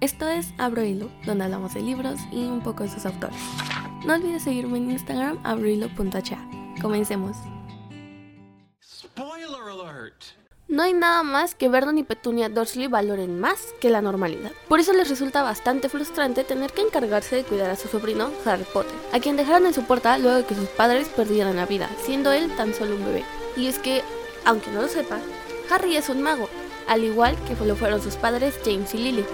Esto es Abro Hilo, donde hablamos de libros y un poco de sus autores. No olvides seguirme en Instagram, abrohilo.cha. Comencemos. No hay nada más que Vernon y Petunia Dursley valoren más que la normalidad. Por eso les resulta bastante frustrante tener que encargarse de cuidar a su sobrino Harry Potter, a quien dejaron en su puerta luego de que sus padres perdieran la vida, siendo él tan solo un bebé. Y es que, aunque no lo sepa, Harry es un mago, al igual que lo fueron sus padres James y Lily.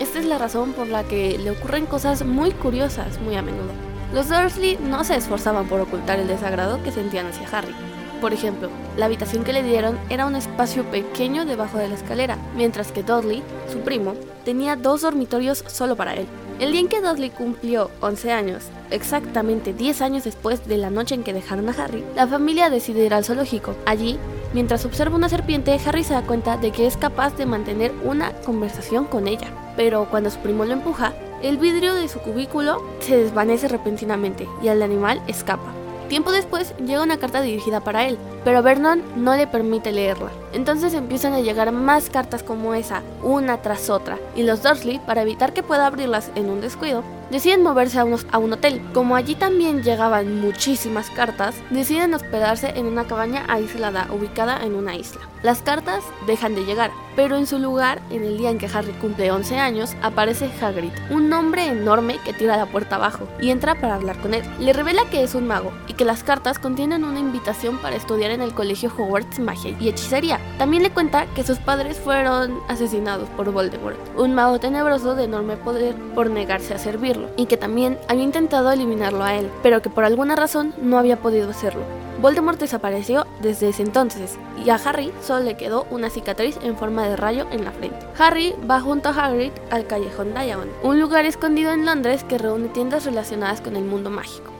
Esta es la razón por la que le ocurren cosas muy curiosas muy a menudo. Los Dursley no se esforzaban por ocultar el desagrado que sentían hacia Harry. Por ejemplo, la habitación que le dieron era un espacio pequeño debajo de la escalera, mientras que Dudley, su primo, tenía dos dormitorios solo para él. El día en que Dudley cumplió 11 años, exactamente 10 años después de la noche en que dejaron a Harry, la familia decide ir al zoológico. Allí, mientras observa una serpiente, Harry se da cuenta de que es capaz de mantener una conversación con ella pero cuando su primo lo empuja, el vidrio de su cubículo se desvanece repentinamente y el animal escapa. Tiempo después llega una carta dirigida para él, pero Vernon no le permite leerla. Entonces empiezan a llegar más cartas como esa, una tras otra, y los Dursley, para evitar que pueda abrirlas en un descuido, deciden moverse a, un hotel. Como allí también llegaban muchísimas cartas, deciden hospedarse en una cabaña aislada ubicada en una isla. Las cartas dejan de llegar, pero en su lugar, en el día en que Harry cumple 11 años, aparece Hagrid, un hombre enorme que tira la puerta abajo y entra para hablar con él. Le revela que es un mago y que las cartas contienen una invitación para estudiar en el colegio Hogwarts Magia y Hechicería. También le cuenta que sus padres fueron asesinados por Voldemort, un mago tenebroso de enorme poder por negarse a servirlo, y que también había intentado eliminarlo a él, pero que por alguna razón no había podido hacerlo. Voldemort desapareció desde ese entonces y a Harry solo le quedó una cicatriz en forma de rayo en la frente. Harry va junto a Hagrid al callejón Diagon, un lugar escondido en Londres que reúne tiendas relacionadas con el mundo mágico.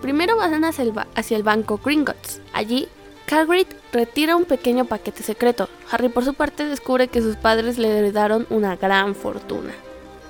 Primero van hacia el, hacia el banco Gringotts. Allí, Hagrid retira un pequeño paquete secreto. Harry por su parte descubre que sus padres le heredaron una gran fortuna.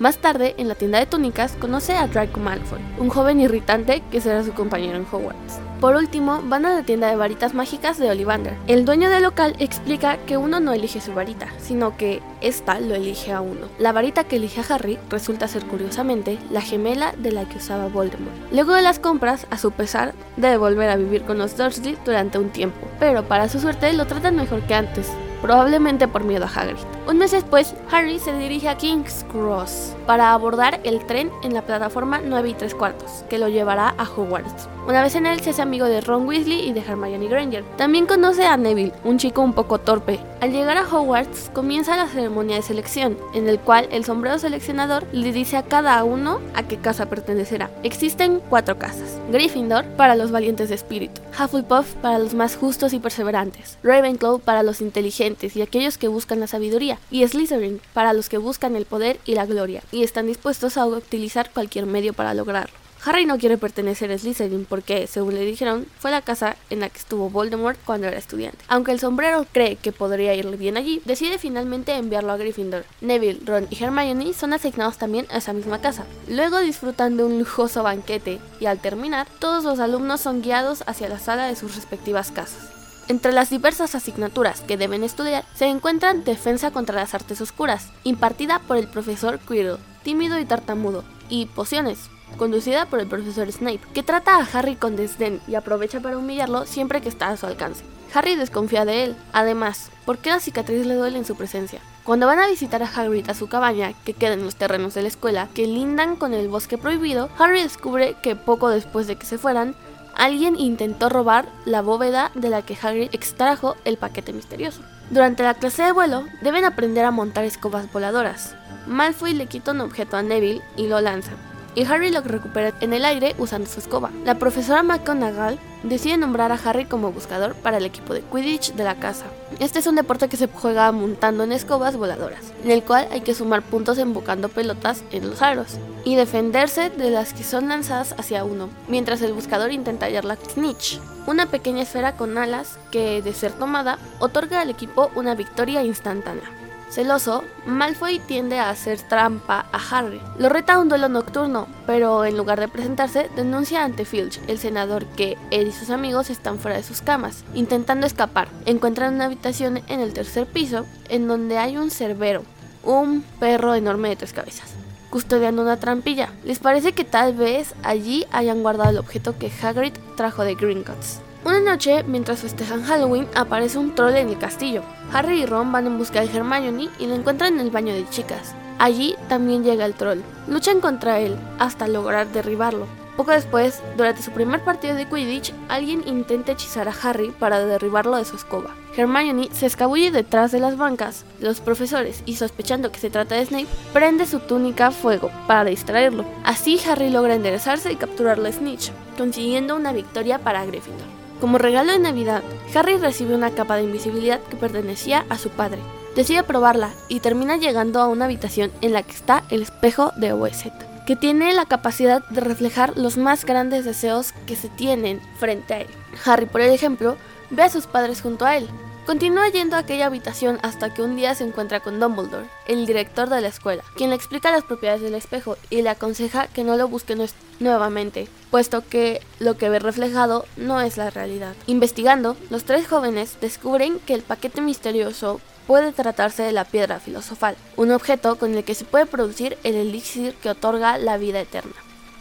Más tarde, en la tienda de túnicas, conoce a Draco Malfoy, un joven irritante que será su compañero en Hogwarts. Por último, van a la tienda de varitas mágicas de Ollivander. El dueño del local explica que uno no elige su varita, sino que ésta lo elige a uno. La varita que elige a Harry resulta ser curiosamente la gemela de la que usaba Voldemort. Luego de las compras, a su pesar, debe volver a vivir con los Dursley durante un tiempo, pero para su suerte lo tratan mejor que antes, probablemente por miedo a Hagrid. Un mes después, Harry se dirige a King's Cross para abordar el tren en la plataforma 9 y 3 cuartos, que lo llevará a Hogwarts. Una vez en él, se hace amigo de Ron Weasley y de Hermione Granger. También conoce a Neville, un chico un poco torpe. Al llegar a Hogwarts, comienza la ceremonia de selección, en el cual el sombrero seleccionador le dice a cada uno a qué casa pertenecerá. Existen cuatro casas. Gryffindor para los valientes de espíritu, Hufflepuff para los más justos y perseverantes, Ravenclaw para los inteligentes y aquellos que buscan la sabiduría, y Slytherin para los que buscan el poder y la gloria, y están dispuestos a utilizar cualquier medio para lograrlo. Harry no quiere pertenecer a Slytherin porque, según le dijeron, fue la casa en la que estuvo Voldemort cuando era estudiante. Aunque el sombrero cree que podría irle bien allí, decide finalmente enviarlo a Gryffindor. Neville, Ron y Hermione son asignados también a esa misma casa. Luego disfrutan de un lujoso banquete y al terminar, todos los alumnos son guiados hacia la sala de sus respectivas casas. Entre las diversas asignaturas que deben estudiar se encuentran Defensa contra las Artes Oscuras, impartida por el profesor Quirrell, tímido y tartamudo, y Pociones, conducida por el profesor Snape, que trata a Harry con desdén y aprovecha para humillarlo siempre que está a su alcance. Harry desconfía de él. Además, ¿por qué la cicatriz le duele en su presencia? Cuando van a visitar a Hagrid a su cabaña, que queda en los terrenos de la escuela, que lindan con el bosque prohibido, Harry descubre que poco después de que se fueran, alguien intentó robar la bóveda de la que Hagrid extrajo el paquete misterioso. Durante la clase de vuelo, deben aprender a montar escobas voladoras. Malfoy le quita un objeto a Neville y lo lanza y Harry lo recupera en el aire usando su escoba. La profesora McGonagall decide nombrar a Harry como buscador para el equipo de Quidditch de la casa. Este es un deporte que se juega montando en escobas voladoras, en el cual hay que sumar puntos embocando pelotas en los aros y defenderse de las que son lanzadas hacia uno, mientras el buscador intenta hallar la snitch, una pequeña esfera con alas que, de ser tomada, otorga al equipo una victoria instantánea. Celoso, Malfoy tiende a hacer trampa a Harry. Lo reta a un duelo nocturno, pero en lugar de presentarse, denuncia ante Filch, el senador, que él y sus amigos están fuera de sus camas, intentando escapar. Encuentran una habitación en el tercer piso, en donde hay un cerbero, un perro enorme de tres cabezas. custodiando una trampilla. Les parece que tal vez allí hayan guardado el objeto que Hagrid trajo de Gringotts. Una noche, mientras festejan Halloween, aparece un troll en el castillo. Harry y Ron van en busca de Hermione y lo encuentran en el baño de chicas. Allí también llega el troll. Luchan contra él hasta lograr derribarlo. Poco después, durante su primer partido de Quidditch, alguien intenta hechizar a Harry para derribarlo de su escoba. Hermione se escabulle detrás de las bancas los profesores y sospechando que se trata de Snape, prende su túnica a fuego para distraerlo. Así Harry logra enderezarse y capturarlo a Snitch, consiguiendo una victoria para Gryffindor. Como regalo de Navidad, Harry recibe una capa de invisibilidad que pertenecía a su padre. Decide probarla y termina llegando a una habitación en la que está el espejo de OZ que tiene la capacidad de reflejar los más grandes deseos que se tienen frente a él. Harry, por ejemplo, ve a sus padres junto a él. Continúa yendo a aquella habitación hasta que un día se encuentra con Dumbledore, el director de la escuela, quien le explica las propiedades del espejo y le aconseja que no lo busque nuevamente, puesto que lo que ve reflejado no es la realidad. Investigando, los tres jóvenes descubren que el paquete misterioso puede tratarse de la piedra filosofal, un objeto con el que se puede producir el elixir que otorga la vida eterna.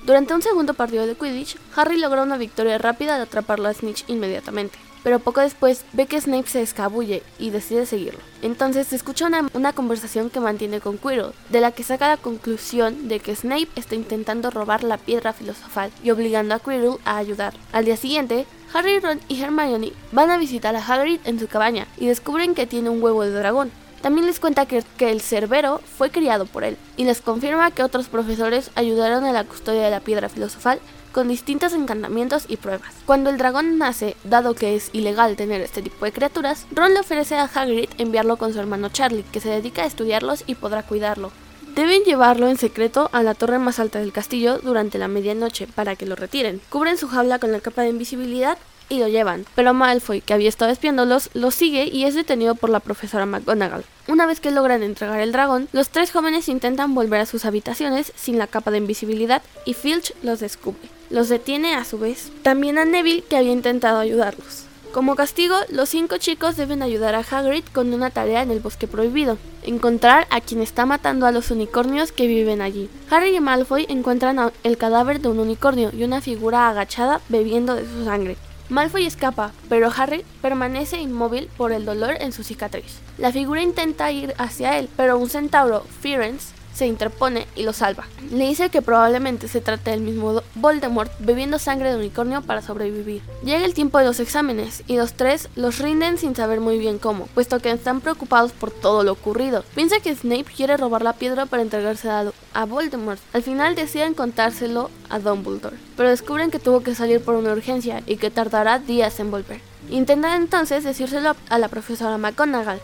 Durante un segundo partido de Quidditch, Harry logra una victoria rápida de atraparlo a Snitch inmediatamente, pero poco después ve que Snape se escabulle y decide seguirlo. Entonces escucha una, una, conversación que mantiene con Quirrell, de la que saca la conclusión de que Snape está intentando robar la piedra filosofal y obligando a Quirrell a ayudar. Al día siguiente, Harry, Ron y Hermione van a visitar a Hagrid en su cabaña y descubren que tiene un huevo de dragón. También les cuenta que, que, el cerbero fue criado por él y les confirma que otros profesores ayudaron a la custodia de la piedra filosofal con distintos encantamientos y pruebas. Cuando el dragón nace, dado que es ilegal tener este tipo de criaturas, Ron le ofrece a Hagrid enviarlo con su hermano Charlie, que se dedica a estudiarlos y podrá cuidarlo. Deben llevarlo en secreto a la torre más alta del castillo durante la medianoche para que lo retiren. Cubren su jaula con la capa de invisibilidad y lo llevan, pero Malfoy, que había estado espiándolos, lo sigue y es detenido por la profesora McGonagall. Una vez que logran entregar el dragón, los tres jóvenes intentan volver a sus habitaciones sin la capa de invisibilidad y Filch los descubre. Los detiene a su vez. También a Neville, que había intentado ayudarlos. Como castigo, los cinco chicos deben ayudar a Hagrid con una tarea en el bosque prohibido, encontrar a quien está matando a los unicornios que viven allí. Harry y Malfoy encuentran el cadáver de un unicornio y una figura agachada bebiendo de su sangre. Malfoy escapa, pero Harry permanece inmóvil por el dolor en su cicatriz. La figura intenta ir hacia él, pero un centauro, Firenze, se interpone y lo salva. Le dice que probablemente se trate del mismo Voldemort bebiendo sangre de unicornio para sobrevivir. Llega el tiempo de los exámenes y los tres los rinden sin saber muy bien cómo, puesto que están preocupados por todo lo ocurrido. Piensa que Snape quiere robar la piedra para entregarse a, a Voldemort. Al final deciden contárselo a Dumbledore, pero descubren que tuvo que salir por una urgencia y que tardará días en volver. Intentan entonces decírselo a la profesora McGonagall,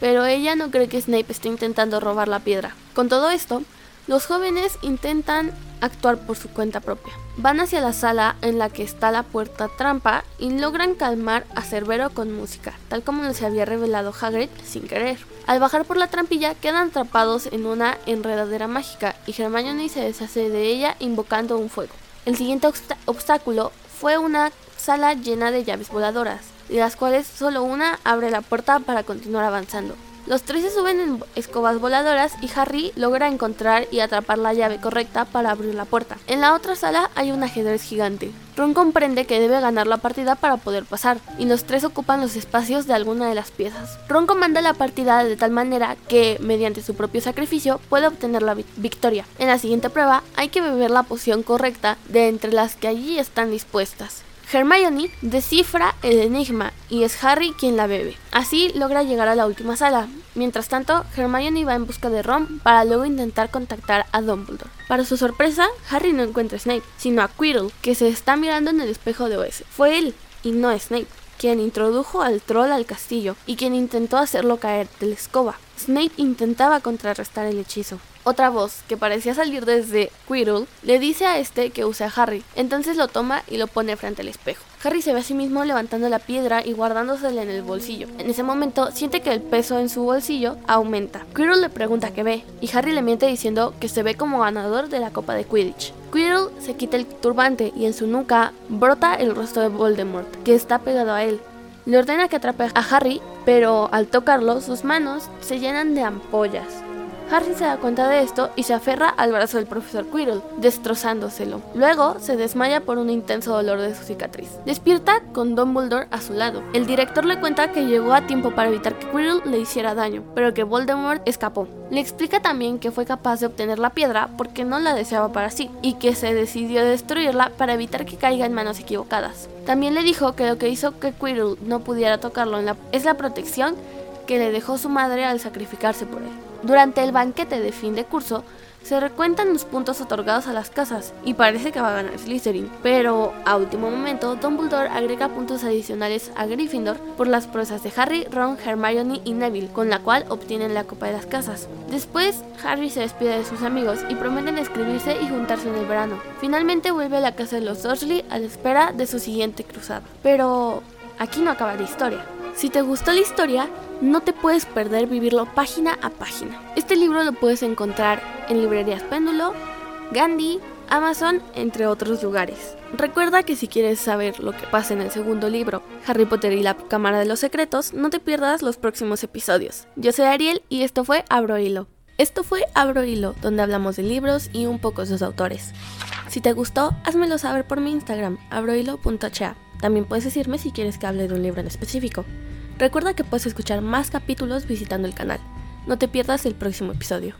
pero ella no cree que Snape esté intentando robar la piedra. Con todo esto, los jóvenes intentan actuar por su cuenta propia. Van hacia la sala en la que está la puerta trampa y logran calmar a Cerbero con música, tal como les había revelado Hagrid sin querer. Al bajar por la trampilla quedan atrapados en una enredadera mágica y Hermione se deshace de ella invocando un fuego. El siguiente obstáculo fue una sala llena de llaves voladoras, de las cuales solo una abre la puerta para continuar avanzando. Los tres se suben en escobas voladoras y Harry logra encontrar y atrapar la llave correcta para abrir la puerta. En la otra sala hay un ajedrez gigante. Ron comprende que debe ganar la partida para poder pasar, y los tres ocupan los espacios de alguna de las piezas. Ron comanda la partida de tal manera que, mediante su propio sacrificio, puede obtener la victoria. En la siguiente prueba hay que beber la poción correcta de entre las que allí están dispuestas. Hermione descifra el enigma y es Harry quien la bebe. Así logra llegar a la última sala. Mientras tanto, Hermione va en busca de Ron para luego intentar contactar a Dumbledore. Para su sorpresa, Harry no encuentra a Snape, sino a Quirrell, que se está mirando en el espejo de OS. Fue él, y no Snape, quien introdujo al troll al castillo y quien intentó hacerlo caer de la escoba. Snape intentaba contrarrestar el hechizo, otra voz, que parecía salir desde Quirrell, le dice a este que use a Harry. Entonces lo toma y lo pone frente al espejo. Harry se ve a sí mismo levantando la piedra y guardándosela en el bolsillo. En ese momento siente que el peso en su bolsillo aumenta. Quirrell le pregunta qué ve y Harry le miente diciendo que se ve como ganador de la Copa de Quidditch. Quirrell se quita el turbante y en su nuca brota el rostro de Voldemort, que está pegado a él. Le ordena que atrape a Harry, pero al tocarlo sus manos se llenan de ampollas. Harry se da cuenta de esto y se aferra al brazo del profesor Quirrell, destrozándoselo. Luego se desmaya por un intenso dolor de su cicatriz. Despierta con Dumbledore a su lado. El director le cuenta que llegó a tiempo para evitar que Quirrell le hiciera daño, pero que Voldemort escapó. Le explica también que fue capaz de obtener la piedra porque no la deseaba para sí y que se decidió destruirla para evitar que caiga en manos equivocadas. También le dijo que lo que hizo que Quirrell no pudiera tocarlo es la protección que le dejó su madre al sacrificarse por él. Durante el banquete de fin de curso, se recuentan los puntos otorgados a las casas y parece que va a ganar Slytherin, pero a último momento Dumbledore agrega puntos adicionales a Gryffindor por las proezas de Harry, Ron, Hermione y Neville, con la cual obtienen la copa de las casas. Después, Harry se despide de sus amigos y prometen escribirse y juntarse en el verano. Finalmente vuelve a la casa de los Dursley a la espera de su siguiente cruzada. Pero aquí no acaba la historia. Si te gustó la historia, no te puedes perder vivirlo página a página. Este libro lo puedes encontrar en librerías Péndulo, Gandhi, Amazon, entre otros lugares. Recuerda que si quieres saber lo que pasa en el segundo libro, Harry Potter y la Cámara de los Secretos, no te pierdas los próximos episodios. Yo soy Ariel y esto fue Abro Hilo. Esto fue Abro Hilo, donde hablamos de libros y un poco de sus autores. Si te gustó, házmelo saber por mi Instagram, abrohilo.cha. También puedes decirme si quieres que hable de un libro en específico. Recuerda que puedes escuchar más capítulos visitando el canal. No te pierdas el próximo episodio.